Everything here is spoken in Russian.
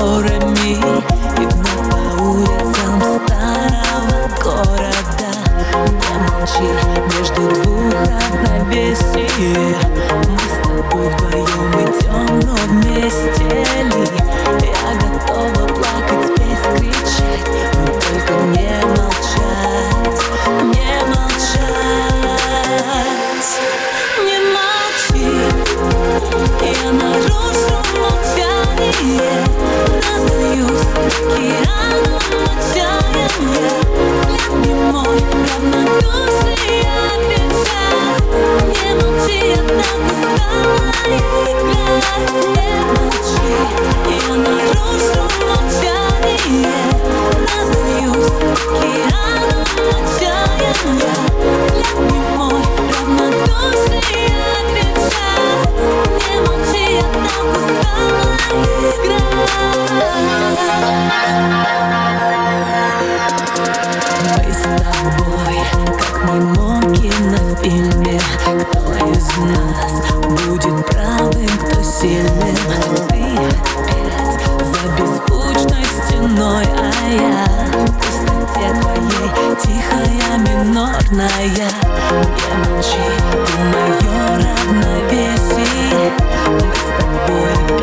горами И вновь по улицам старого города. Не молчи между двух равновесий. Мы с тобой вдвоем идем, но вместе ли? Я готова плакать, петь, кричать Но только не молчать, не молчать. Не молчи, я нарушу молчание. наверное, не молчи Ты мое равновесие Мы с тобой